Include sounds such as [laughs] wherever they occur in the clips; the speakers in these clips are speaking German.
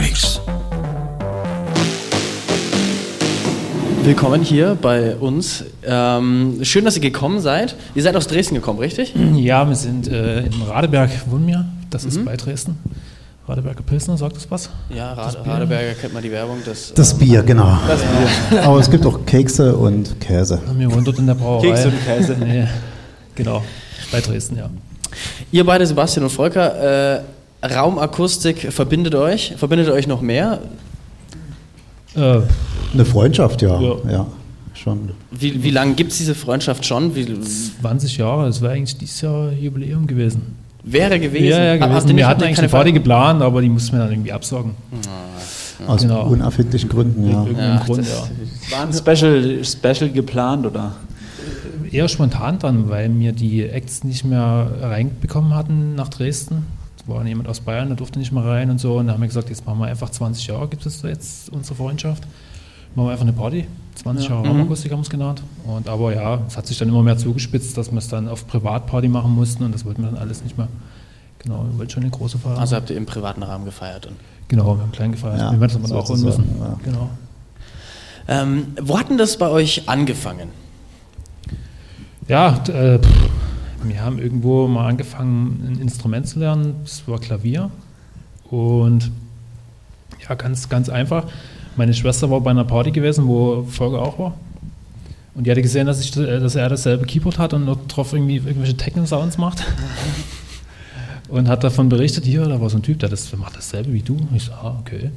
Freaks. Willkommen hier bei uns. Ähm, schön, dass ihr gekommen seid. Ihr seid aus Dresden gekommen, richtig? Ja, wir sind äh, in Radeberg, wohnen wir. Das ist bei Dresden. Radeberger Pilsner, sagt das was? Ja, Das Rad Bier. Radeberger kennt man die Werbung. Das, Das ähm, Bier, genau. Das Bier. [laughs] Aber es gibt auch Kekse und Käse. Wir wohnen dort in der Brauerei. Keks und Käse. [laughs] Nee, genau, bei Dresden, ja. Ihr beide, Sebastian und Volker, äh, Raumakustik verbindet euch. Verbindet euch noch mehr? Äh, Eine Freundschaft, ja. Ja. Ja, schon. Wie, wie lange gibt es diese Freundschaft schon? Wie, 20 Jahre, das wäre eigentlich dieses Jahr Jubiläum gewesen. wäre gewesen? Ja, ja, Ah, gewesen. wir hatten eigentlich eine Party geplant, aber die mussten wir dann irgendwie absagen. Aus Genau. unerfindlichen Gründen, ja. Irgendeinem Ach, Grund, ja. War ein Special, Special geplant oder? Eher spontan dann, weil wir die Acts nicht mehr reinbekommen hatten nach Dresden. Es war jemand aus Bayern, der durfte nicht mehr rein und so. Und da haben wir gesagt, jetzt machen wir einfach 20 Jahre, gibt es jetzt unsere Freundschaft. Machen wir einfach eine Party. 20 Jahre Raumakustik haben wir es genannt. Und aber ja, es hat sich dann immer mehr zugespitzt, dass wir es dann auf Privatparty machen mussten und das wollten wir dann alles nicht mehr. Genau, wir wollten schon eine große Feier. Also habt ihr im privaten Rahmen gefeiert. Und, genau, wir haben klein gefeiert. Ja, wir werden das aber auch holen müssen. ja. Genau. ähm, wo hat denn das bei euch angefangen? Ja, äh, pff, wir haben irgendwo mal angefangen, ein Instrument zu lernen. Das war Klavier. Und ja, ganz, ganz einfach. Meine Schwester war bei einer Party gewesen, wo Volker auch war. Und die hatte gesehen, dass, ich, dass er dasselbe Keyboard hat und dort drauf irgendwie irgendwelche Techno-Sounds macht. [laughs] und hat davon berichtet, hier, da war so ein Typ, der das, macht dasselbe wie du. Und ich so, ah, okay.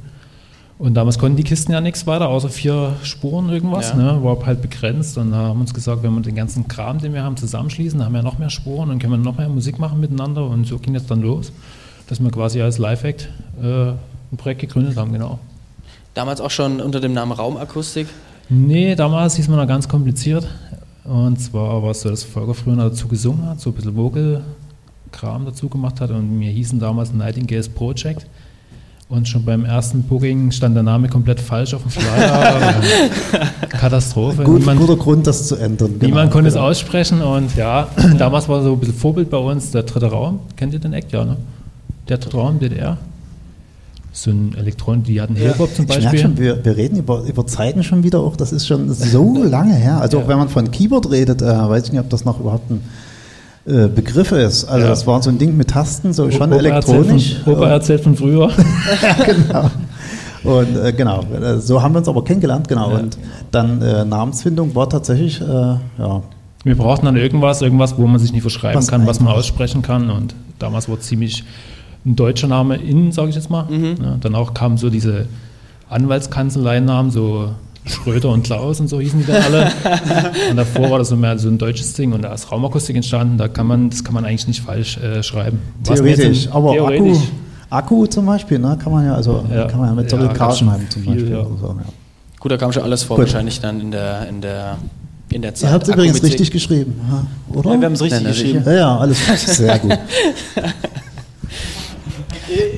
Und damals konnten die Kisten ja nichts weiter, außer vier Spuren irgendwas, Ja. ne? war halt begrenzt. Und da haben uns gesagt, wenn wir den ganzen Kram, den wir haben, zusammenschließen, dann haben wir noch mehr Spuren und können wir noch mehr Musik machen miteinander. Und so ging das dann los, dass wir quasi als Live-Act äh, ein Projekt gegründet haben, genau. Damals auch schon unter dem Namen Raumakustik? Nee, damals hieß man noch ganz kompliziert. Und zwar war es so, dass Volker früher dazu gesungen hat, so ein bisschen Vocal-Kram dazu gemacht hat. Und wir hießen damals Nightingales Project. Und schon beim ersten Booking stand der Name komplett falsch auf dem Flyer. [laughs] [laughs] Katastrophe. Gut, niemand, guter Grund, das zu ändern. genau, niemand konnte es genau. aussprechen. Und ja, [clears throat] damals war so ein bisschen Vorbild bei uns der dritte Raum. Kennt ihr den Act? Ja, ne? Der dritte Raum, DDR. So ein Elektron, die hatten Hillbop zum Ich merke Beispiel. schon, wir, wir reden über, über Zeiten schon wieder auch, das ist schon so [laughs] lange her. Also auch wenn man von Keyboard redet, äh, weiß ich nicht, ob das noch überhaupt ein äh, Begriff ist. Also Ja. das war so ein Ding mit Tasten, so schon Opa erzählt elektronisch. Von, Opa erzählt von früher. [laughs] genau. Und äh, genau, äh, so haben wir uns aber kennengelernt, genau. Ja. Und dann äh, Namensfindung war tatsächlich, äh, ja, Wir brauchten dann irgendwas, irgendwas, wo man sich nicht verschreiben Was kann, was man einfach. aussprechen kann. Und damals war ziemlich ein deutscher Name in, sage ich jetzt mal. Ja, dann auch kamen so diese Anwaltskanzleinamen, so Schröder und Klaus und so hießen die dann alle. [laughs] und davor war das so mehr so ein deutsches Ding und da ist Raumakustik entstanden. Da kann man, das kann man eigentlich nicht falsch äh, schreiben. Theoretisch. Aber theoretisch. Akku, Akku zum Beispiel, ne, kann man ja, also Ja. kann man ja mit Ja, K. schon schreiben zum viel, Beispiel. ja. so, ja. Gut, da kam schon alles vor, Gut. wahrscheinlich dann in der, in der, in der Ihr Zeit. habt es übrigens richtig geschrieben, ja, oder? Ja, wir haben es richtig Ja, na, geschrieben. Ja, ja, alles sehr gut. [laughs]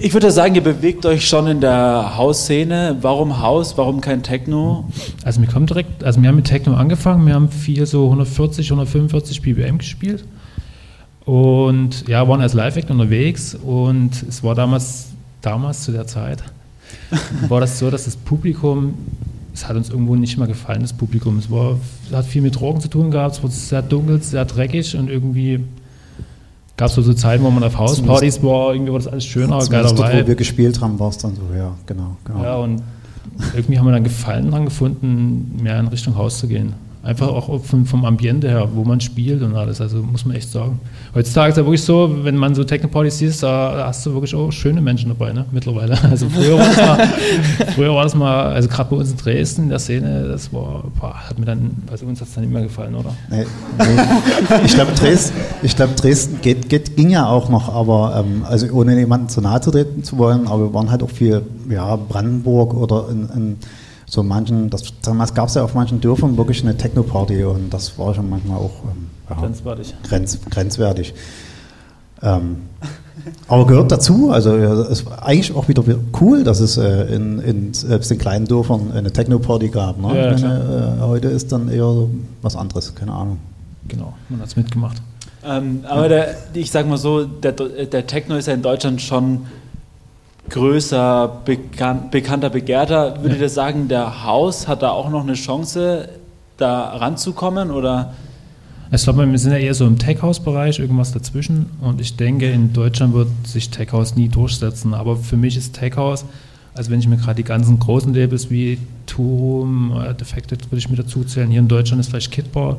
Ich würde sagen, ihr bewegt euch schon in der Hausszene. Warum Haus? Warum kein Techno? Also wir kommen direkt, also wir haben mit Techno angefangen, wir haben viel so 140, 145 BPM gespielt und ja, waren als Live-Act unterwegs und es war damals, damals zu der Zeit, [laughs] war das so, dass das Publikum, es hat uns irgendwo nicht mehr gefallen, das Publikum, es war, es hat viel mit Drogen zu tun gehabt, es wurde sehr dunkel, sehr dreckig und irgendwie gab es so, Zeiten, wo man auf Hauspartys war, irgendwie war das alles schöner, geiler dort, wo wir Vibe. gespielt haben, war es dann so, ja, genau. genau. Ja, und irgendwie haben wir dann Gefallen dran gefunden, mehr in Richtung Haus zu gehen. Einfach auch vom, vom Ambiente her, wo man spielt und alles. Also muss man echt sagen. Heutzutage ist ja wirklich so, wenn man so Techno-Partys siehst, da hast du wirklich auch schöne Menschen dabei, ne? Mittlerweile. [laughs] Also früher war das mal, früher war das mal also gerade bei uns in Dresden, in der Szene, das war, boah, hat mir dann, also uns hat es dann nicht mehr gefallen, oder? Nee, nee. Ich glaube, Dresden, glaub, Dresden geht, geht, ging ja auch noch, aber ähm, also ohne jemanden zu nahe treten zu wollen, aber wir waren halt auch viel, ja, Brandenburg oder in, in so manchen, das, damals gab es ja auf manchen Dörfern wirklich eine Techno-Party und das war schon manchmal auch ähm, ja, Grenzwertig. grenz, grenzwertig. Ähm, aber gehört dazu, also ja, es ist eigentlich auch wieder cool, dass es äh, in, in selbst in kleinen Dörfern eine Techno-Party gab. Ne? Ja, meine, äh, heute ist dann eher so was anderes, keine Ahnung. Genau, man hat es mitgemacht. Ähm, aber der, ich sag mal so, der, der Techno ist ja in Deutschland schon größer, bekan bekannter, begehrter. Würdet ihr sagen, der Haus hat da auch noch eine Chance, da ranzukommen? Oder? Ich glaube, wir sind ja eher so im Tech-House-Bereich, irgendwas dazwischen. Und ich denke, in Deutschland wird sich Tech-House nie durchsetzen. Aber für mich ist Tech-House, also wenn ich mir gerade die ganzen großen Labels wie Turum, äh, Defected würde ich mir dazu zählen, hier in Deutschland ist vielleicht Kitbar,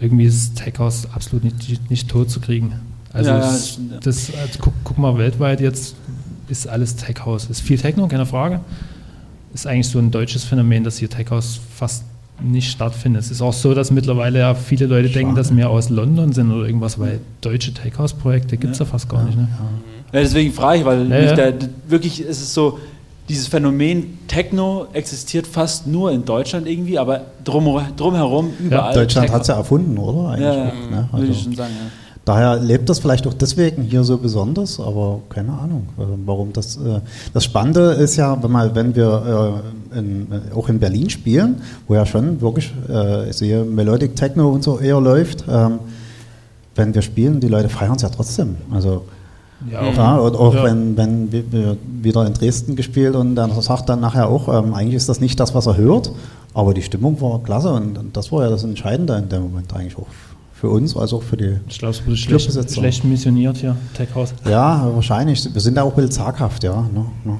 irgendwie ist Tech-House absolut nicht, nicht tot zu kriegen. Also Ja, es, das, also guck, guck mal weltweit jetzt, ist alles Tech-House. Ist viel Techno, keine Frage. Ist eigentlich so ein deutsches Phänomen, dass hier Tech-House fast nicht stattfindet. Es ist auch so, dass mittlerweile ja viele Leute denken, dass wir aus London sind oder irgendwas, weil deutsche Tech-House-Projekte gibt es ja. fast gar nicht. Ne? Ja, deswegen frage ich, weil Ja, ja. Da, wirklich ist es so, dieses Phänomen Techno existiert fast nur in Deutschland irgendwie, aber drum, drumherum überall. Deutschland Techno. hat es ja erfunden, oder? Eigentlich Ja, ja, auch, ne? würde ich also, schon sagen. Ja. Daher lebt das vielleicht auch deswegen hier so besonders, aber keine Ahnung, äh, warum das. Äh, das Spannende ist ja, wenn, man, wenn wir äh, in, auch in Berlin spielen, wo ja schon wirklich, ich sehe Melodic Techno und so eher läuft, ähm, wenn wir spielen, die Leute feiern es ja trotzdem. Also Ja, auch, Ja, und auch Ja. wenn, wenn wir, wir wieder in Dresden gespielt und dann sagt dann nachher auch, ähm, eigentlich ist das nicht das, was er hört, aber die Stimmung war klasse und, und das war ja das Entscheidende in dem Moment eigentlich auch für uns, als auch für die. ich glaube, es wurde schlecht, schlecht missioniert hier, Tech-House. Ja, wahrscheinlich. Wir sind da auch ein bisschen zaghaft, ja. Ne, ne.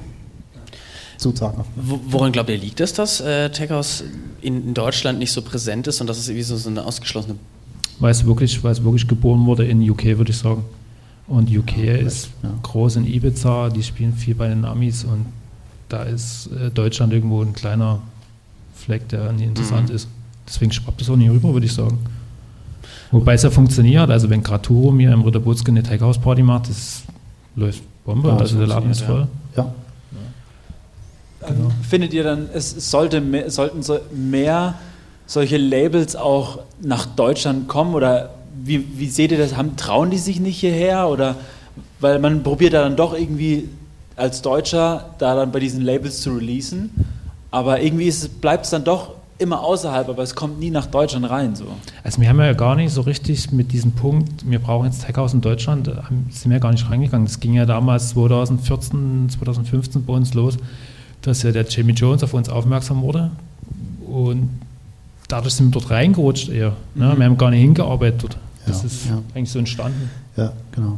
Zu zaghaft. Wo- Woran glaubt ihr, liegt es, dass äh, Tech House in, in Deutschland nicht so präsent ist und dass es irgendwie so, so eine ausgeschlossene. Weil es wirklich, weil es wirklich geboren wurde in UK, würde ich sagen. Und UK ist ja. groß in Ibiza, die spielen viel bei den Amis und da ist äh, Deutschland irgendwo ein kleiner Fleck, der nie interessant Mhm. ist. Deswegen schwappt es auch nie rüber, würde ich sagen. Wobei es ja funktioniert, also wenn Graturo mir im Ritterbutzke eine Tech-House-Party macht, das läuft Bombe, Ja, also der Laden ist voll. Ja. Genau. Findet ihr dann, es es sollte mehr, sollten so mehr solche Labels auch nach Deutschland kommen oder wie, wie seht ihr das? Haben, trauen die sich nicht hierher oder weil man probiert da dann doch irgendwie als Deutscher da dann bei diesen Labels zu releasen, aber irgendwie bleibt es dann doch immer außerhalb, aber es kommt nie nach Deutschland rein so. Also wir haben ja gar nicht so richtig mit diesem Punkt, wir brauchen jetzt Tech House in Deutschland, haben- sind wir gar nicht reingegangen. Das ging ja damals 2014, 2015 bei uns los, dass ja der Jamie Jones auf uns aufmerksam wurde und dadurch sind wir dort reingerutscht eher. Ne? Wir haben gar nicht hingearbeitet. Das Ja, ist ja. eigentlich so entstanden. Ja, genau.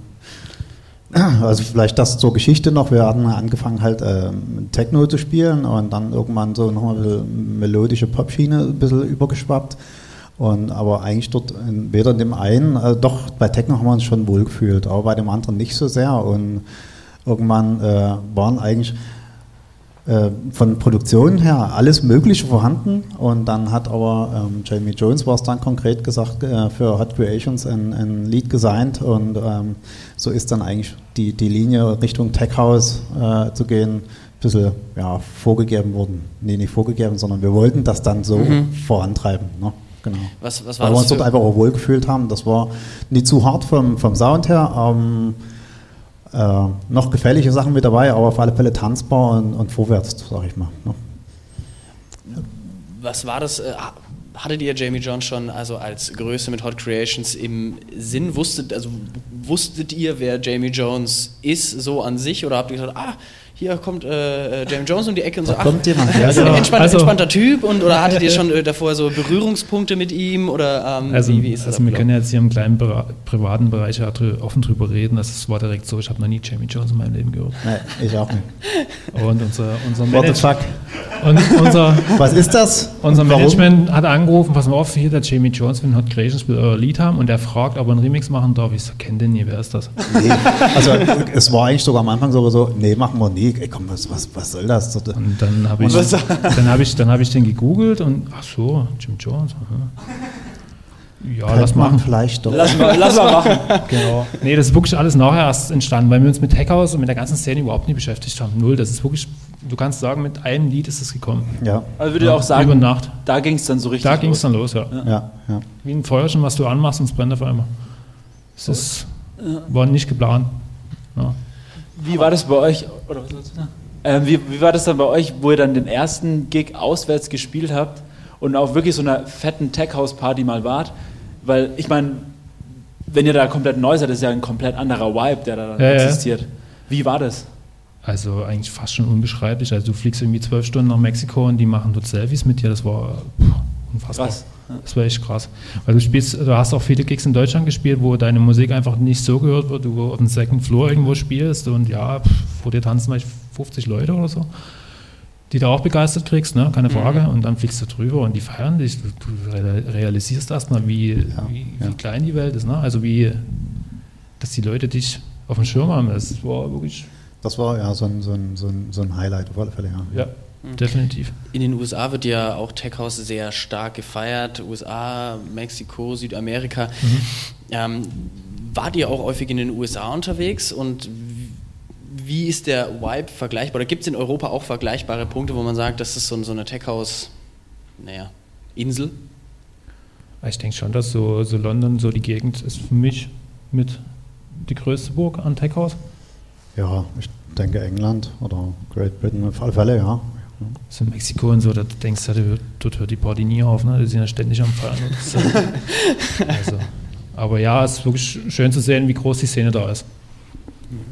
Also vielleicht das zur Geschichte noch. Wir hatten angefangen halt ähm, Techno zu spielen und dann irgendwann so nochmal ein bisschen melodische Popschiene ein bisschen übergeschwappt. Und aber eigentlich dort in, weder in dem einen, äh, doch bei Techno haben wir uns schon wohl gefühlt, aber bei dem anderen nicht so sehr. Und irgendwann äh, waren eigentlich äh, von Produktion her alles Mögliche vorhanden und dann hat aber ähm, Jamie Jones war es dann konkret gesagt äh, für Hot Creations ein, ein Lied designt und ähm, so ist dann eigentlich die, die Linie Richtung Tech House äh, zu gehen ein bisschen ja, vorgegeben worden. Nee, nicht vorgegeben, sondern wir wollten das dann so Mhm. vorantreiben. Ne? Genau. Was, was Weil wir uns dort einfach auch wohlgefühlt haben. Das war nicht zu hart vom, vom Sound her. Ähm, äh, noch gefährliche Sachen mit dabei, aber auf alle Fälle tanzbar und, und vorwärts, sag ich mal. Ne? was war das? Äh, hattet ihr Jamie Jones schon also als Größe mit Hot Creations im Sinn? Wusstet, also, wusstet ihr, wer Jamie Jones ist, so an sich? Oder habt ihr gesagt, ah, hier kommt äh, äh, Jamie Jones um die Ecke und so, Da ach, kommt jemand. Ja, Also- ein entspannter, also- entspannter Typ? Und, oder hattet ihr schon äh, davor so Berührungspunkte mit ihm? Oder ähm, Also, wie, wie ist das also wir können jetzt hier im kleinen Bera- privaten Bereich offen drüber reden. Das war direkt so, ich habe noch nie Jamie Jones in meinem Leben gehört. Nee, ich auch nicht. Und unser, unser, What the fuck? und unser, Was ist das? Unser Warum? Management hat angerufen, pass mal auf, hier der Jamie Jones will ein Hot Creations will euer Lied haben und der fragt, ob er einen Remix machen darf. Ich so, kenn den nie, wer ist das? Nee. Also es war eigentlich sogar am Anfang sogar so, nee, machen wir nie. Ey, komm, was, was, was soll das? Und dann habe ich, dann hab ich, dann hab ich den gegoogelt und ach so, Jim Jones. Aha. Ja, lass Könnte man machen. vielleicht doch. Lass mal, lass mal machen. [laughs] Genau. Nee, das ist wirklich alles nachher erst entstanden, weil wir uns mit Hackhouse und mit der ganzen Szene überhaupt nicht beschäftigt haben. Null. Das ist wirklich, du kannst sagen, mit einem Lied ist es gekommen. Ja, Also würde ich auch sagen, Über Nacht. da ging es dann so richtig Da ging es dann los, ja. ja, ja. Wie ein Feuerchen, was du anmachst und es brennt auf einmal. Das ist, war nicht geplant. Ja. Wie war das bei euch? Oder was sollst du sagen? Ähm, wie, wie war das dann bei euch, wo ihr dann den ersten Gig auswärts gespielt habt und auf wirklich so einer fetten Tech-House-Party mal wart? Weil ich meine, wenn ihr da komplett neu seid, ist ja ein komplett anderer Vibe, der da Ja, ja. existiert. Wie war das? Also eigentlich fast schon unbeschreiblich. Also du fliegst irgendwie zwölf Stunden nach Mexiko und die machen dort Selfies mit dir. Das war puh, unfassbar. Krass. Das war echt krass. Weil du spielst, du hast auch viele Gigs in Deutschland gespielt, wo deine Musik einfach nicht so gehört wird, du auf dem Second Floor irgendwo spielst und ja, pff, vor dir tanzen vielleicht 50 Leute oder so, die du auch begeistert kriegst, ne? keine Frage. Mhm. Und dann fliegst du drüber und die feiern dich. Du, du real- realisierst erstmal, wie, wie, ja. wie klein die Welt ist. Ne? Also wie, dass die Leute dich auf dem Schirm haben. Das war wirklich, Das war ja so ein, so ein, so ein, so ein Highlight auf alle Fälle, ja. ja, definitiv. In den USA wird ja auch Tech House sehr stark gefeiert. USA, Mexiko, Südamerika. Ähm, wart ihr auch häufig in den USA unterwegs und wie ist der Vibe vergleichbar? Oder gibt es in Europa auch vergleichbare Punkte, wo man sagt, das ist so, so eine Tech House, naja, Insel? Ich denke schon, dass so, so London, so die Gegend ist für mich mit die größte Burg an Tech House. Ja, ich denke England oder Great Britain auf alle Fälle, ja. So in Mexiko und so, da denkst du, dort- dort hört die Party nie auf, ne? Die sind ja ständig am Feiern. [laughs] also, aber ja, es ist wirklich schön zu sehen, wie groß die Szene da ist.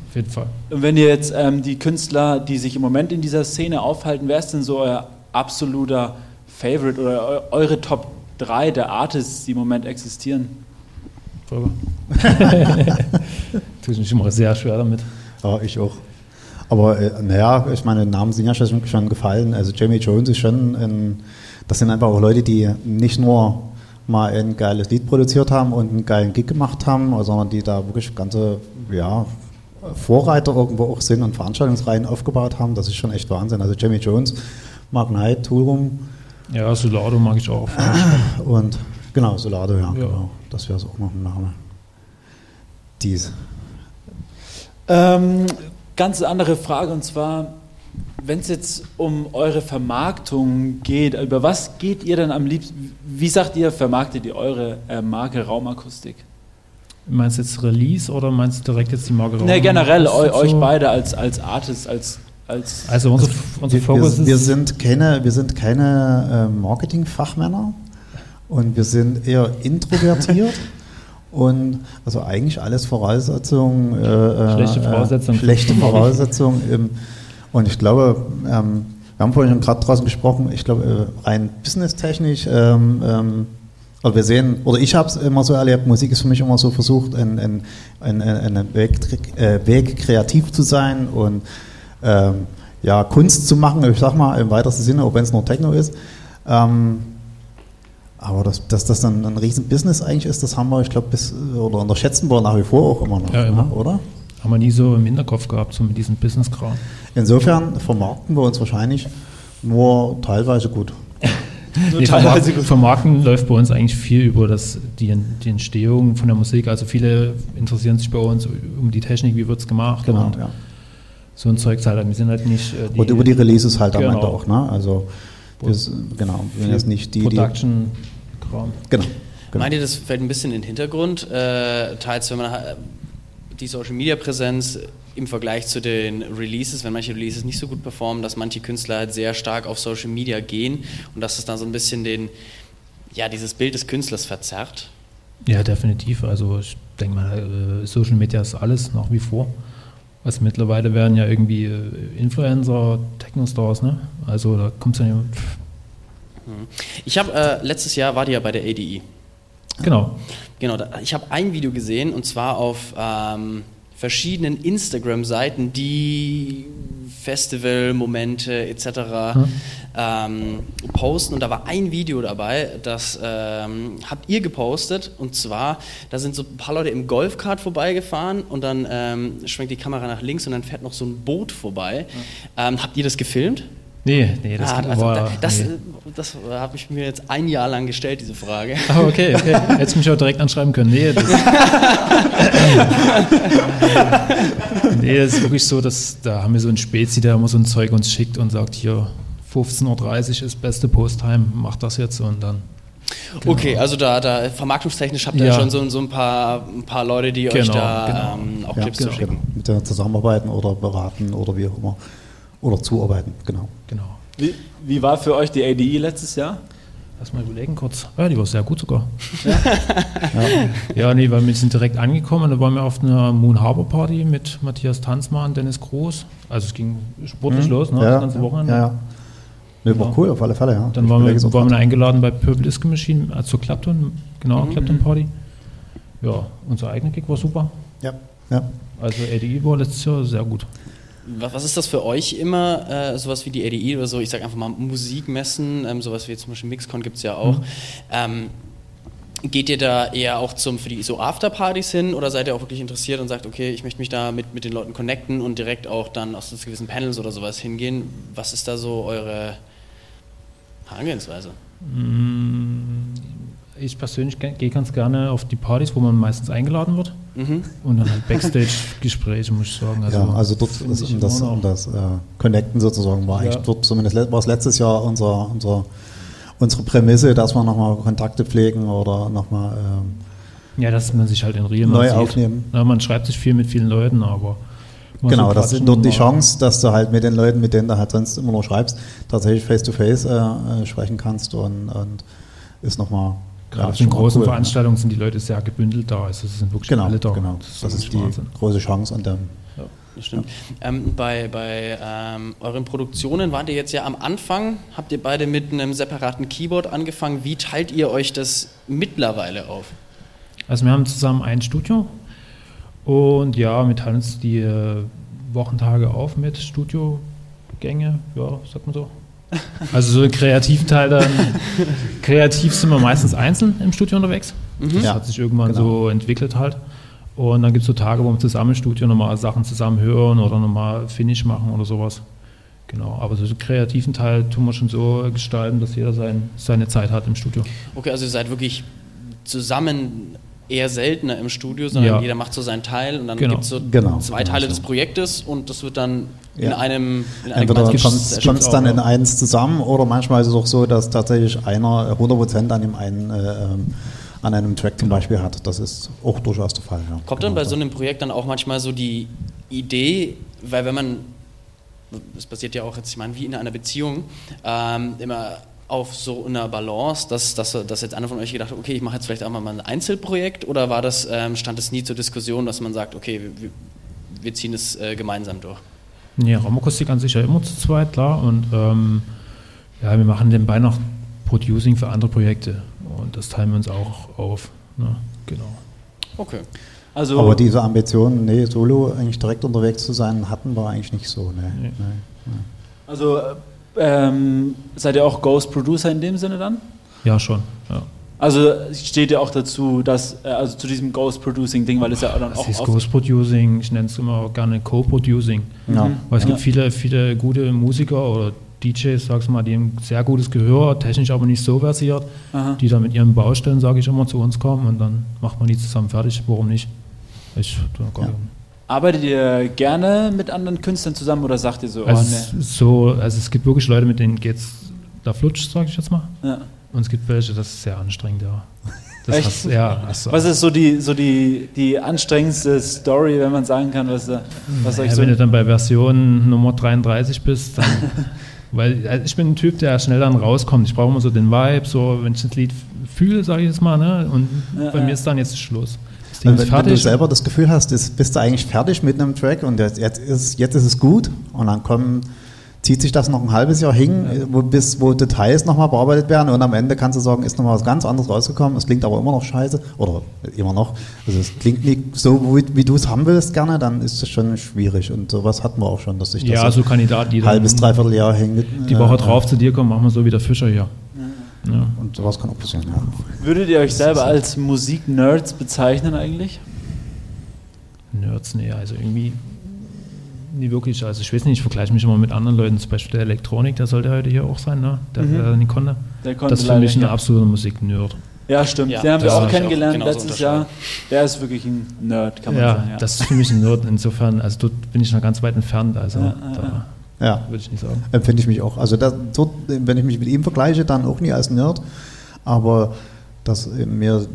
Auf jeden Fall. Und wenn ihr jetzt ähm, die Künstler, die sich im Moment in dieser Szene aufhalten, wer ist denn so euer absoluter Favorite oder eu eure Top 3 der Artists, die im Moment existieren? Volker. [laughs] Tue ich mich immer sehr schwer damit. Ja, ich auch. Aber äh, naja, ich meine, Namen sind ja schon, schon gefallen. Also Jamie Jones ist schon ein, das sind einfach auch Leute, die nicht nur mal ein geiles Lied produziert haben und einen geilen Gig gemacht haben, sondern die da wirklich ganze, ja, Vorreiter irgendwo auch sind und Veranstaltungsreihen aufgebaut haben. Das ist schon echt Wahnsinn. Also Jamie Jones, Mark Knight, Toolroom Ja, Solado mag ich auch. und genau, Solado, ja, Ja. genau. Das wäre so auch noch ein Name. Dies. Ähm, ganz andere Frage und zwar, wenn es jetzt um eure Vermarktung geht, über was geht ihr denn am liebsten? Wie sagt ihr, vermarktet ihr eure äh, Marke Raumakustik? Meinst du jetzt Release oder meinst du direkt jetzt die Marke Ne, Raum? generell eu, So- euch beide als, als Artist, als, als Also unser, unser Fokus wir, wir, ist. sind keine, wir sind keine äh, Marketingfachmänner und wir sind eher introvertiert [laughs] und also eigentlich alles Voraussetzungen. Äh, äh, Schlechte Voraussetzungen. Äh, schlechte Voraussetzungen. Im, und ich glaube, ähm, wir haben vorhin schon gerade draußen gesprochen, ich glaube, äh, rein businesstechnisch, ähm, ähm, also wir sehen, oder ich habe es immer so erlebt, Musik ist für mich immer so versucht, ein, ein, ein, ein, Weg, äh, Weg kreativ zu sein und ähm, ja, Kunst zu machen, ich sag mal im weitesten Sinne, auch wenn es nur Techno ist. Ähm, aber dass, dass das dann ein riesen Business eigentlich ist, das haben wir, ich glaube, bis oder unterschätzen wir nach wie vor auch immer noch, Ja, immer. ne, oder? Haben wir nie so im Hinterkopf gehabt, so mit diesem Business-Kram. Insofern vermarkten wir uns wahrscheinlich nur teilweise gut. [laughs] nur Nee, teilweise Vermarkten, gut. Vermarkten läuft bei uns eigentlich viel über das, die, die Entstehung von der Musik. Also viele interessieren sich bei uns um die Technik, wie wird es gemacht Genau, ja. so ein Zeugs halt. Wir sind halt nicht äh, die Und über die Releases halt am Genau. Ende auch, ne? Also wir, s- genau, wir sind jetzt nicht die, die Production-Kram. genau, genau. Meint ihr, das fällt ein bisschen in den Hintergrund, äh, teils wenn man äh, die Social Media Präsenz im Vergleich zu den Releases, wenn manche Releases nicht so gut performen, dass manche Künstler halt sehr stark auf Social Media gehen und dass es dann so ein bisschen den, ja, dieses Bild des Künstlers verzerrt. Ja, definitiv. Also ich denke mal, äh, Social Media ist alles nach wie vor. Also mittlerweile werden ja irgendwie äh, Influencer, Techno-Stars, ne? Also da kommt es ja nicht. Ich habe äh, letztes Jahr war die ja bei der ADE. Genau. Genau, da, ich habe ein Video gesehen und zwar auf ähm, verschiedenen Instagram-Seiten, die Festivalmomente etc. Ähm, posten und da war ein Video dabei, das ähm, habt ihr gepostet und zwar, da sind so ein paar Leute im Golfkart vorbeigefahren und dann ähm, schwenkt die Kamera nach links und dann fährt noch so ein Boot vorbei. Ähm, habt ihr das gefilmt? Nee, nee, das Ah, also, da- das nee. das habe ich mir jetzt ein Jahr lang gestellt, diese Frage. Ah, okay, okay. [laughs] Hättest du mich auch direkt anschreiben können. Nee, das, [laughs] nee, das ist wirklich so, dass da haben wir so einen Spezi, der immer so ein Zeug uns schickt und sagt, hier 15.30 Uhr ist beste Posttime, mach das jetzt und dann. Okay, also da, da vermarktungstechnisch habt ihr Ja. schon so, so ein, paar, ein paar Leute, die euch Genau, da genau. ähm, auch Ja, Clips genau, zu schicken. Mit der zusammenarbeiten oder beraten oder wie auch immer. Oder zuarbeiten, genau. Genau. Wie, wie war für euch die ADE letztes Jahr? Lass mal überlegen kurz. Ja, die war sehr gut sogar. [laughs] Ja, ja. nee, weil wir sind direkt angekommen. Da waren wir auf einer Moon Harbor Party mit Matthias Tanzmann, Dennis Groß. Also es ging sportlich mhm. los, ne, ja, das ganze Wochenende. Ja, ja. Nee, war cool, auf alle Fälle, ja. Dann waren wir, waren wir eingeladen bei Purple Disco Machine, also zur Clapton, genau, mhm. Clapton Party. Ja, unser eigener Gig war super. Ja, ja. Also ADI war letztes Jahr sehr gut. Was ist das für euch immer, äh, sowas wie die ADE oder so, ich sage einfach mal Musikmessen, ähm, sowas wie zum Beispiel Mixcon gibt es ja auch. Mhm. Ähm, geht ihr da eher auch zum, für die so Afterpartys hin oder seid ihr auch wirklich interessiert und sagt, okay, ich möchte mich da mit, mit den Leuten connecten und direkt auch dann aus gewissen Panels oder sowas hingehen? Was ist da so eure Herangehensweise? Mm, ich persönlich gehe ganz gerne auf die Partys, wo man meistens eingeladen wird. Mhm. Und dann halt Backstage-Gespräche, muss ich sagen. Also ja, also dort ist um das, um das äh, Connecten sozusagen war ja. eigentlich dort zumindest war es letztes Jahr unser, unser, unsere Prämisse, dass wir nochmal Kontakte pflegen oder nochmal ähm, ja, dass man sich halt in Rio neu aufnehmen. Ja, man schreibt sich viel mit vielen Leuten, aber Genau, das ist dort die Chance, dass du halt mit den Leuten, mit denen du halt sonst immer noch schreibst, tatsächlich face-to-face -face, äh, sprechen kannst und, und ist nochmal Gerade auf den großen cool, Veranstaltungen sind die Leute sehr gebündelt da. Also es sind wirklich genau, alle da. Genau, das, das ist, die Wahnsinn. große Chance an dem. Ja, das stimmt. Ja. Ähm, bei bei ähm, euren Produktionen wart ihr jetzt ja am Anfang, habt ihr beide mit einem separaten Keyboard angefangen. Wie teilt ihr euch das mittlerweile auf? Also wir haben zusammen ein Studio und ja, wir teilen uns die äh, Wochentage auf mit Studiogänge, ja, sagt man so. Also so einen kreativen Teil dann. kreativ sind wir meistens einzeln im Studio unterwegs. Mhm. Das ja. hat sich irgendwann genau. so entwickelt halt. Und dann gibt es so Tage, wo wir zusammen im Studio nochmal Sachen zusammen hören oder nochmal Finish machen oder sowas. Genau, aber so den kreativen Teil tun wir schon so gestalten, dass jeder sein, seine Zeit hat im Studio. Okay, also ihr seid wirklich zusammen eher seltener im Studio, sondern ja. jeder macht so seinen Teil und dann genau. gibt es so genau. zwei Teile genau. des Projektes und das wird dann in ja. einem in einem Entweder kommt es dann in eins zusammen oder manchmal ist es auch so, dass tatsächlich einer 100% an dem einen äh, ähm, an einem Track zum Beispiel hat. Das ist auch durchaus der Fall. Ja. Kommt dann genau bei so einem Projekt dann auch manchmal so die Idee, weil wenn man, das passiert ja auch jetzt, ich meine, wie in einer Beziehung, ähm, immer auf so einer Balance, dass, dass, dass jetzt einer von euch gedacht hat, okay, ich mache jetzt vielleicht auch mal ein Einzelprojekt oder war das, ähm, stand es nie zur Diskussion, dass man sagt, okay, wir, wir ziehen es äh, gemeinsam durch? Ja, Raumakustik an sich ja immer zu zweit, klar. Und ähm, ja, wir machen nebenbei noch Producing für andere Projekte. Und das teilen wir uns auch auf. Ne? Genau. Okay. Also Aber diese Ambition, nee, solo eigentlich direkt unterwegs zu sein, hatten wir eigentlich nicht so. Ne? Nee. Nee. Also ähm, seid ihr auch Ghost Producer in dem Sinne dann? Ja, schon. Ja. Also steht ja auch dazu, dass, äh, also zu diesem Ghost-Producing-Ding, weil es ja dann das auch. ist Ghost-Producing, ich nenne es immer gerne Co-Producing. Ja. Weil es ja. gibt viele, viele gute Musiker oder DJs, sag's mal, die ein sehr gutes Gehör, technisch aber nicht so versiert, Aha. die dann mit ihren Baustellen, sage ich immer, zu uns kommen und dann macht man die zusammen fertig. Warum nicht? Ich, ja. Arbeitet ihr gerne mit anderen Künstlern zusammen oder sagt ihr so, oh, also, nee. so, also es gibt wirklich Leute, mit denen geht's da flutscht, sage ich jetzt mal. Ja. Und es gibt welche, das ist sehr anstrengend, ja. [laughs] Das Echt? Hast, ja hast was ist so die, so die, die anstrengendste Story, wenn man sagen kann, was, was ja, euch so Wenn du dann bei Version Nummer 33 bist, dann. [laughs] weil also ich bin ein Typ, der schnell dann rauskommt. Ich brauche immer so den Vibe, so wenn ich das Lied fühle, sage ich jetzt mal, ne? Und ja, bei ja. mir ist dann jetzt Schluss. Wenn, wenn, du selber das Gefühl hast, bist du eigentlich fertig mit einem Track und jetzt, ist, jetzt ist es gut und dann kommen zieht sich das noch ein halbes Jahr hin, wo, bis, wo Details nochmal bearbeitet werden und am Ende kannst du sagen, ist nochmal was ganz anderes rausgekommen, es klingt aber immer noch scheiße oder immer noch, also es klingt nicht so, wie, wie du es haben willst gerne, dann ist es schon schwierig und sowas hatten wir auch schon, dass sich das ja, so, so Kandidat, die halbes, dreiviertel Jahr hängt. Die Woche äh, drauf zu dir kommen, machen wir so wie der Fischer hier. Ja. Und sowas kann auch passieren, ja. Würdet ihr euch selber als Musik-Nerds bezeichnen eigentlich? Nerds, nee, also irgendwie nie wirklich. Also ich weiß nicht, ich vergleiche mich immer mit anderen Leuten, zum Beispiel der Elektronik, der sollte heute hier auch sein, ne? Der, mhm. der nicht konnte. Der konnte das ist für mich ein absoluter Musik-Nerd. Ja, stimmt. Ja, den haben wir auch kennengelernt auch letztes Jahr. Der ist wirklich ein Nerd, kann man ja, sagen. Ja, das ist für mich ein Nerd. Insofern, also dort bin ich noch ganz weit entfernt. Also ja, da ja. würde ich nicht sagen. Empfinde ich mich auch. Also das, dort, wenn ich mich mit ihm vergleiche, dann auch nie als Nerd. Aber dass mir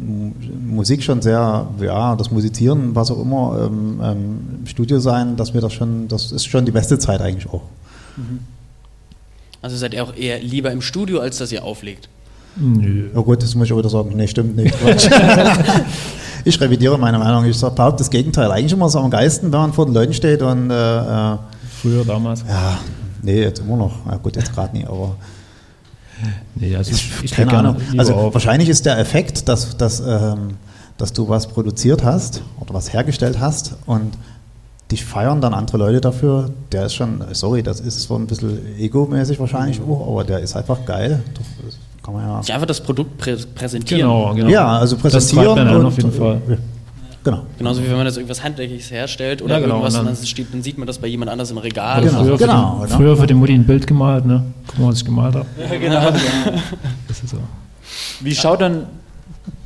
Musik schon sehr, ja, das Musizieren, was auch immer, ähm, ähm, im Studio sein, dass mir das schon, das ist schon die beste Zeit eigentlich auch. Mhm. Also seid ihr auch eher lieber im Studio, als dass ihr auflegt? Nö. Ja gut, das muss ich auch wieder sagen. Nee, stimmt nicht. [laughs] Ich revidiere meine Meinung. Ich sag, behaupte das Gegenteil. Eigentlich immer so am geisten, wenn man vor den Leuten steht und äh, äh, Früher, damals. ja, nee, jetzt immer noch. Ja, gut, jetzt gerade nicht, aber Nee, also ich, ich keine Ahnung. Also auf. wahrscheinlich ist der Effekt, dass, dass, ähm, dass du was produziert hast oder was hergestellt hast und dich feiern dann andere Leute dafür, der ist schon, sorry, das ist so ein bisschen egomäßig wahrscheinlich auch, aber der ist einfach geil. Das kann man ja. Ja, einfach das Produkt prä präsentieren. Genau, genau. Ja, also Das präsentieren. an und- auf jeden Fall. Genau. Genauso wie wenn man das irgendwas Handwerkliches herstellt oder Ja, genau, irgendwas und und dann- dann, steht, dann sieht man das bei jemand anders im Regal. Genau. Früher, genau, für oder? die, früher für die Mutti ein Bild gemalt, ne? Guck mal, was ich gemalt habe. [laughs] Das ist so. Wie schaut dann,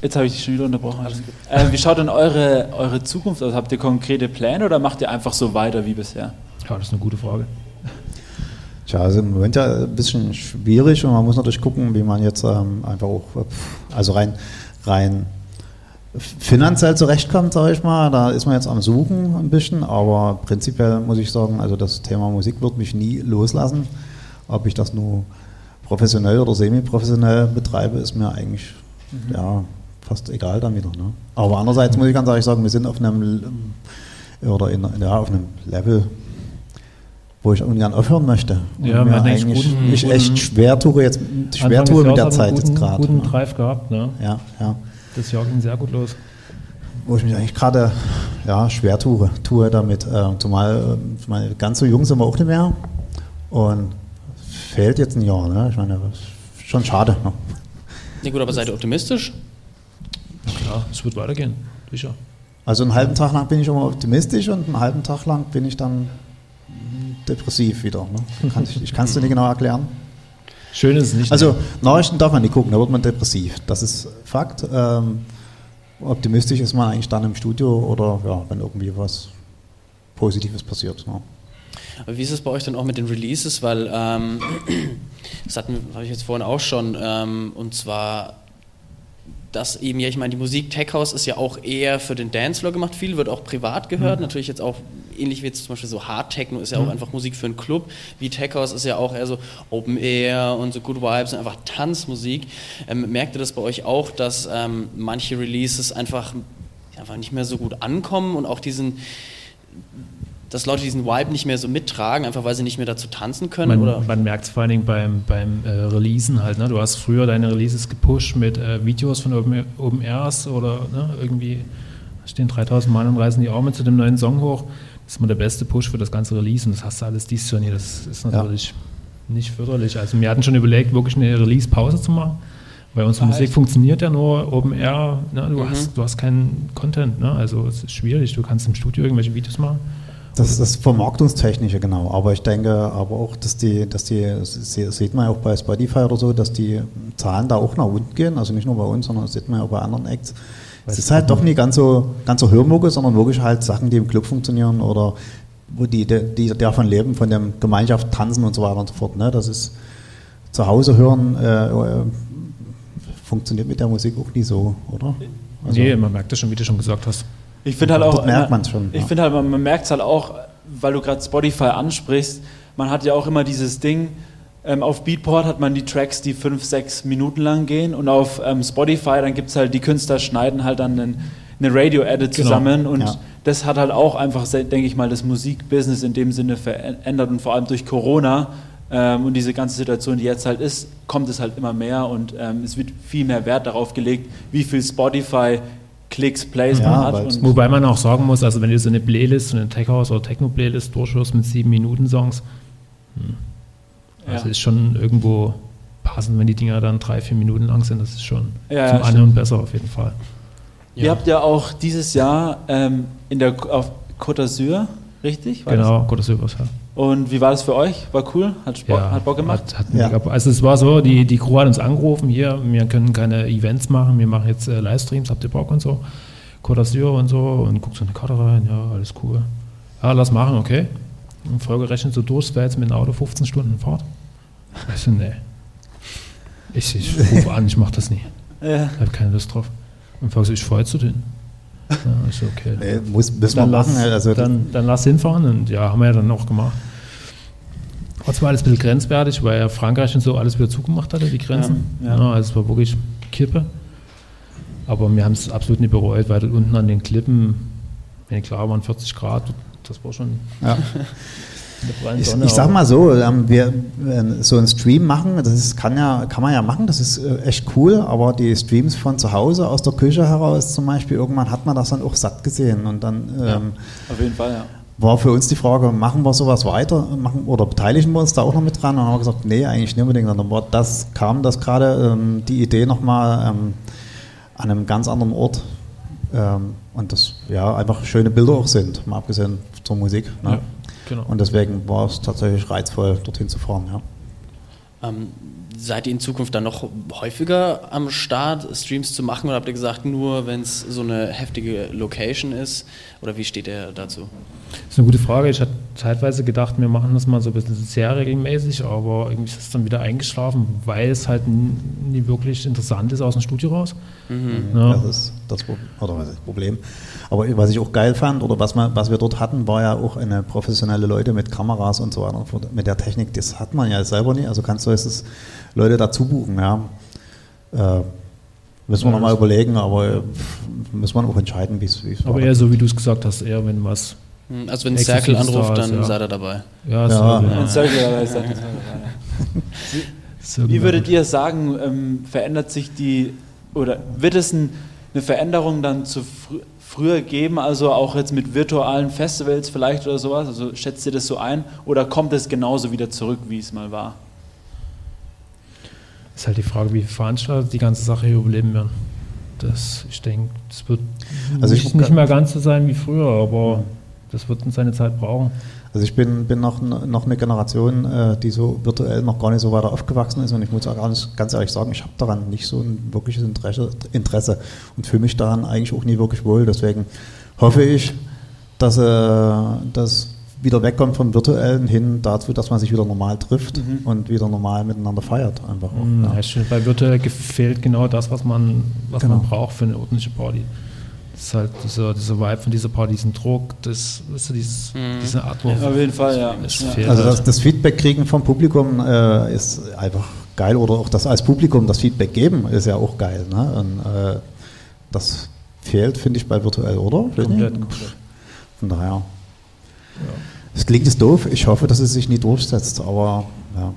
jetzt habe ich dich schon wieder unterbrochen, äh, wie schaut dann eure, eure Zukunft aus? Habt ihr konkrete Pläne oder macht ihr einfach so weiter wie bisher? Ja, das ist eine gute Frage. Tja, also im Moment ja ein bisschen schwierig und man muss natürlich gucken, wie man jetzt ähm, einfach auch, äh, also rein, rein finanziell zurechtkommt, sage ich mal. Da ist man jetzt am Suchen ein bisschen, aber prinzipiell muss ich sagen, also das Thema Musik wird mich nie loslassen. Ob ich das nur professionell oder semi-professionell betreibe, ist mir eigentlich ja, fast egal dann wieder. Ne? Aber andererseits muss ich ganz ehrlich sagen, wir sind auf einem oder in, ja, auf einem Level, wo ich ungern aufhören möchte. Und Ja, mir eigentlich guten- mich echt schwer tue jetzt schwer tue mit der Zeit jetzt gerade. guten ne? Drive gehabt, ne? Ja, ja. Das Jahr ging sehr gut los. Wo ich mich eigentlich gerade ja, schwer tue, tue damit. Äh, zumal äh, ich meine, ganz so jung sind wir auch nicht mehr. Und fehlt jetzt ein Jahr. Ne? Ich meine, das ist schon schade. Ne? Ja gut, aber seid ihr optimistisch? Klar, es wird weitergehen. Sicher. Also einen halben Tag lang bin ich immer optimistisch und einen halben Tag lang bin ich dann depressiv wieder. Ne? Kann ich ich kann es dir nicht genau erklären. Schön ist es nicht. Also Nachrichten darf man nicht gucken, da wird man depressiv. Das ist Fakt. Ähm, optimistisch ist man eigentlich dann im Studio oder ja, wenn irgendwie was Positives passiert. Ne? Aber wie ist es bei euch dann auch mit den Releases? Weil ähm, das hatten habe ich jetzt vorhin auch schon. Ähm, und zwar, dass eben, ja, ich meine, die Musik Tech House ist ja auch eher für den Dancefloor gemacht. Viel wird auch privat gehört. Natürlich jetzt auch ähnlich wie jetzt zum Beispiel so Hard Techno ist ja auch einfach Musik für einen Club. Wie Tech House ist ja auch eher so Open Air und so Good Vibes und einfach Tanzmusik. Ähm, merkt ihr das bei euch auch, dass ähm, manche Releases einfach, einfach nicht mehr so gut ankommen und auch diesen dass Leute diesen Vibe nicht mehr so mittragen, einfach weil sie nicht mehr dazu tanzen können? oder? Man, man merkt es vor allen Dingen beim, beim äh, Releasen halt. Ne? Du hast früher deine Releases gepusht mit äh, Videos von Open, Open Airs oder ne? irgendwie stehen 3000 Mann und reißen die Arme zu dem neuen Song hoch. Das ist immer der beste Push für das ganze Release und das hast du alles dieses Jahr nie. Das ist natürlich nicht förderlich. Also wir hatten schon überlegt, wirklich eine Release-Pause zu machen. Weil unsere Musik funktioniert ja nur Open Air. Ne? Du, hast, du hast keinen Content. Ne? Also es ist schwierig. Du kannst im Studio irgendwelche Videos machen. Das ist das Vermarktungstechnische, genau. Aber ich denke aber auch, dass die, dass die, das sieht man ja auch bei Spotify oder so, dass die Zahlen da auch nach unten gehen. Also nicht nur bei uns, sondern das sieht man ja auch bei anderen Acts. Es ist halt doch nicht ganz so, ganz so Hörmucke, sondern wirklich halt Sachen, die im Club funktionieren oder wo die, die, die davon leben, von der Gemeinschaft tanzen und so weiter und so fort. Ne? Das ist zu Hause hören, äh, äh, funktioniert mit der Musik auch nicht so, oder? Also, nee, man merkt das schon, wie du schon gesagt hast. Ich finde halt auch. Merkt man's schon, Ich ja. finde halt, man, man merkt es halt auch, weil du gerade Spotify ansprichst, man hat ja auch immer dieses Ding, ähm, auf Beatport hat man die Tracks, die fünf, sechs Minuten lang gehen und auf ähm, Spotify, dann gibt es halt, die Künstler schneiden halt dann einen, eine Radio-Edit Genau, zusammen und ja. das hat halt auch einfach, denke ich mal, das Musikbusiness in dem Sinne verändert und vor allem durch Corona ähm, und diese ganze Situation, die jetzt halt ist, kommt es halt immer mehr und ähm, es wird viel mehr Wert darauf gelegt, wie viel Spotify Klicks, Plays Ja, man hat. Wobei man auch sagen muss, also wenn du so eine Playlist, so eine Tech House oder Techno Playlist durchhörst mit sieben Minuten Songs, hm, also Ja. ist schon irgendwo passend, wenn die Dinger dann drei, vier Minuten lang sind. Das ist schon Ja, zum ja, Anhören besser auf jeden Fall. Ihr habt ja auch dieses Jahr ähm, in der, auf Côte d'Azur, richtig? War Genau, Gottes Übers, ja. Das? Und wie war das für euch? War cool? Hat, Sport, ja, hat Bock gemacht? Hat, hat Ja. also es war so, die, die Crew hat uns angerufen, hier, wir können keine Events machen, wir machen jetzt äh, Livestreams, habt ihr Bock und so. Côte d'Azur und so und guckst so eine Karte rein, ja, alles cool. Ja, lass machen, okay. Und vorgerechnet so durch, wäre jetzt mit dem Auto 15 Stunden Fahrt. Ich so, nee. Ich, ich rufe an, ich mach das nie. Ja. Ich habe keine Lust drauf. Und fragst ich fahr jetzt zu denen. Ja, so, okay. Nee, muss, müssen wir dann, lass. Also, dann, dann lass hinfahren und ja, haben wir ja dann auch gemacht. War zwar alles ein bisschen grenzwertig, weil ja Frankreich und so alles wieder zugemacht hatte, die Grenzen. Ja, Ja, ja. also es war wirklich Kippe. Aber wir haben es absolut nicht bereut, weil dort unten an den Klippen, wenn klar waren 40 Grad, das war schon Ja. [laughs] Ich, ich sag mal so, ähm, wir so einen Stream machen, das ist, kann, ja, kann man ja machen, das ist äh, echt cool, aber die Streams von zu Hause, aus der Küche heraus zum Beispiel, irgendwann hat man das dann auch satt gesehen und dann ähm, Auf jeden Fall, ja. war für uns die Frage, machen wir sowas weiter machen, oder beteiligen wir uns da auch noch mit dran? Und dann haben wir gesagt, nee, eigentlich nicht unbedingt. Und dann war das, kam das gerade, ähm, die Idee nochmal ähm, an einem ganz anderen Ort ähm, und das ja einfach schöne Bilder auch sind, mal abgesehen zur Musik. Ne? Ja, genau. Und deswegen war es tatsächlich reizvoll, dorthin zu fahren. Ja. Ähm, seid ihr in Zukunft dann noch häufiger am Start, Streams zu machen oder habt ihr gesagt, nur wenn es so eine heftige Location ist? Oder wie steht ihr dazu? Das ist eine gute Frage. Ich hatte zeitweise gedacht, wir machen das mal so ein bisschen sehr regelmäßig, aber irgendwie ist es dann wieder eingeschlafen, weil es halt nie wirklich interessant ist aus dem Studio raus. Ja. Das ist das Pro- oder was ist das Problem. Aber was ich auch geil fand oder was, man, was wir dort hatten, war ja auch eine professionelle Leute mit Kameras und so weiter. Mit der Technik, das hat man ja selber nicht. Also kannst du jetzt Leute dazu buchen. Ja. Äh, müssen wir Ja, nochmal überlegen, aber äh, müssen wir auch entscheiden, wie es wie es Aber eher so, wie du es gesagt hast, eher wenn was. Hm, Also wenn Circle anruft, Stars, dann ja. seid ihr dabei. Ja, Ja. so, Und Circle ist dann- [laughs] Wie würdet ihr sagen, ähm, verändert sich die, oder wird es ein, eine Veränderung dann zu frü früher geben, also auch jetzt mit virtualen Festivals vielleicht oder sowas? Also schätzt ihr das so ein? Oder kommt es genauso wieder zurück, wie es mal war? Ist halt die Frage, wie Veranstalter die ganze Sache hier überleben werden. Das, ich denke, das wird Also ich- nicht, nicht mehr ganz so sein wie früher, aber das wird seine Zeit brauchen. Also ich bin, bin noch, noch eine Generation, äh, die so virtuell noch gar nicht so weiter aufgewachsen ist und ich muss auch ganz, ganz ehrlich sagen, ich habe daran nicht so ein wirkliches Interesse, Interesse und fühle mich daran eigentlich auch nie wirklich wohl. Deswegen hoffe ich, dass äh, das wieder wegkommt vom virtuellen hin dazu, dass man sich wieder normal trifft und wieder normal miteinander feiert. Einfach auch, Mhm, ja. Bei virtuell gefällt genau das, was man, was Genau. man braucht für eine ordentliche Party. Das ist halt dieser, dieser Vibe von dieser Party, diesen Druck, das, weißt du, dieses, diese Atmung. Auf jeden Fall, ja. Es ja. Also halt. das, das Feedback kriegen vom Publikum äh, ist einfach geil oder auch das als Publikum das Feedback geben ist ja auch geil. Ne? Und, äh, das fehlt, finde ich, bei virtuell, oder? Komplett, komplett. Von daher. Es klingt jetzt doof, ich hoffe, dass es sich nie durchsetzt, aber ja.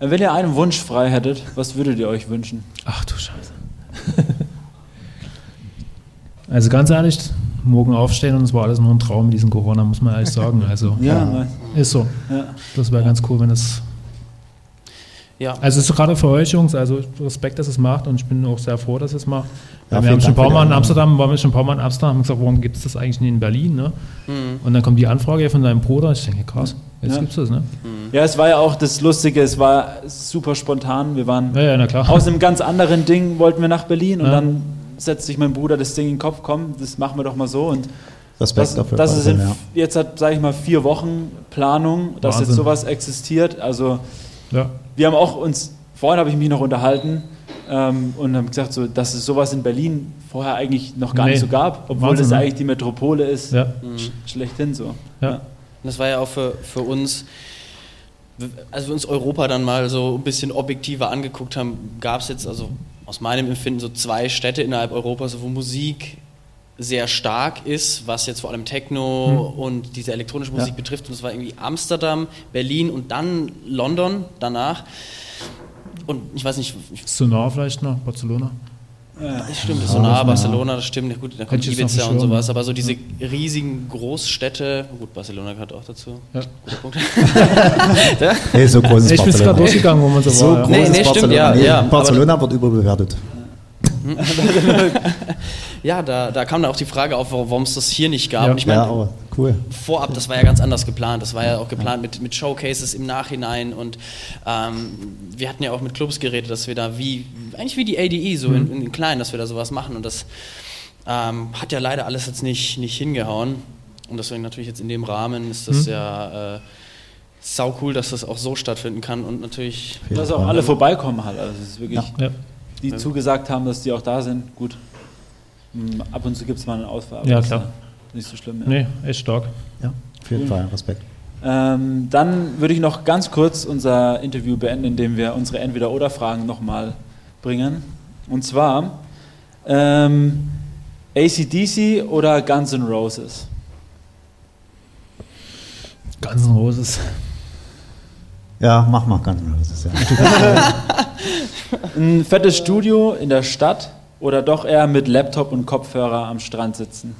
Wenn ihr einen Wunsch frei hättet, was würdet ihr euch wünschen? Ach du Scheiße. [laughs] also ganz ehrlich, morgen aufstehen und es war alles nur ein Traum mit diesem Corona, muss man ehrlich [laughs] sagen. Also Ja, ist so. ja. Das wäre ganz cool, wenn es. Ja. Also es ist gerade für euch Jungs, also Respekt, dass es macht und ich bin auch sehr froh, dass es macht. Ja, wir haben schon ein paar Mal in. Amsterdam, waren wir schon ein paar Mal in Amsterdam, haben gesagt, warum gibt es das eigentlich nicht in Berlin? Ne? Und dann kommt die Anfrage von deinem Bruder, ich denke, krass, jetzt Ja. gibt's das, ne? ja, es war ja auch das Lustige, es war super spontan. Wir waren Ja, ja, na klar. aus einem ganz anderen Ding, wollten wir nach Berlin und dann setzt sich mein Bruder das Ding in den Kopf, komm, das machen wir doch mal so. Und Respekt das, dafür. das ist in, ja. jetzt hat, sage ich mal, vier Wochen Planung, dass Wahnsinn. jetzt sowas existiert. Also Ja. wir haben auch uns, vorhin habe ich mich noch unterhalten ähm, und haben gesagt, so, dass es sowas in Berlin vorher eigentlich noch gar Nee. nicht so gab, obwohl Wahnsinn, das ne? eigentlich die Metropole ist, Ja. sch schlechthin so. Ja. Das war ja auch für, für uns, als wir uns Europa dann mal so ein bisschen objektiver angeguckt haben, gab es jetzt also aus meinem Empfinden so zwei Städte innerhalb Europas, wo Musik sehr stark ist, was jetzt vor allem Techno und diese elektronische Musik Ja. betrifft. Und das war irgendwie Amsterdam, Berlin und dann London danach. Und ich weiß nicht, ich Sonar vielleicht noch, Barcelona. Das stimmt, so nah, Barcelona, das stimmt, ja gut, da kommt ich Ibiza und sowas, aber so diese riesigen Großstädte, gut, Barcelona gehört auch dazu. Ja. Guter Punkt. [laughs] Hey, so groß ist Ich bin es gerade Barcelona. durchgegangen, wo man so, So war. groß Nee, ist nee, stimmt, Barcelona. ja, Nee, ja, Barcelona wird überbewertet. [laughs] Ja, da, da kam dann auch die Frage auf, warum es das hier nicht gab. Ja. Und ich meine, ja, aber cool. vorab, das war ja ganz anders geplant. Das war ja auch geplant mit, mit Showcases im Nachhinein und ähm, wir hatten ja auch mit Clubs geredet, dass wir da wie, eigentlich wie die ADE, so in, in klein, dass wir da sowas machen und das ähm, hat ja leider alles jetzt nicht, nicht hingehauen und deswegen natürlich jetzt in dem Rahmen ist das ja äh, sau cool, dass das auch so stattfinden kann und natürlich Dass auch alle vorbeikommen halt. Also es ist wirklich, Ja. Die zugesagt haben, dass die auch da sind, gut. Mm, Ab und zu gibt es mal einen Ausfall. aber Ja, klar. Nicht so schlimm. Ja. Nee, echt stark. Ja, auf jeden Cool. Fall, Respekt. Ähm, dann würde ich noch ganz kurz unser Interview beenden, indem wir unsere Entweder-Oder-Fragen nochmal bringen. Und zwar ähm, ACDC oder Guns N' Roses? Guns N' Roses. Ja, mach mal ganz Roses, ja. [laughs] Ein fettes Studio in der Stadt oder doch eher mit Laptop und Kopfhörer am Strand sitzen?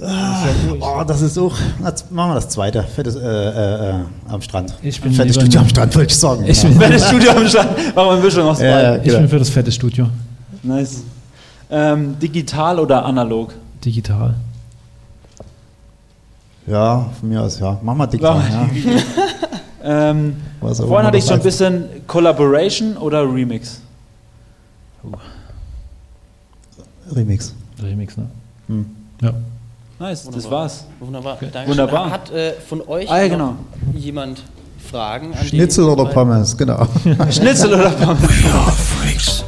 Oh, das ist auch. Jetzt machen wir das zweite. Fettes, äh, äh, äh, am Strand. Ich bin Fettes Studio ein- am Strand, wollte ich sagen. Ich ja. bin, Fettes Studio am Strand. Machen wir eine Mischung aus Ja, ich bin für das fette Studio. Nice. Ähm, digital oder analog? Digital. ja, von mir aus, ja. Mach mal digital. Ja. [laughs] Ähm, vorhin hatte ich das so ein bisschen Collaboration oder Remix. Remix. Remix, ne? Hm. Ja. Nice, das Wunderbar. war's. Wunderbar. Danke Wunderbar. Hat äh, von euch Ah, genau. jemand Fragen? An die [laughs] [laughs] Schnitzel oder? Pommes, genau. Schnitzel oder Pommes? We are freaks.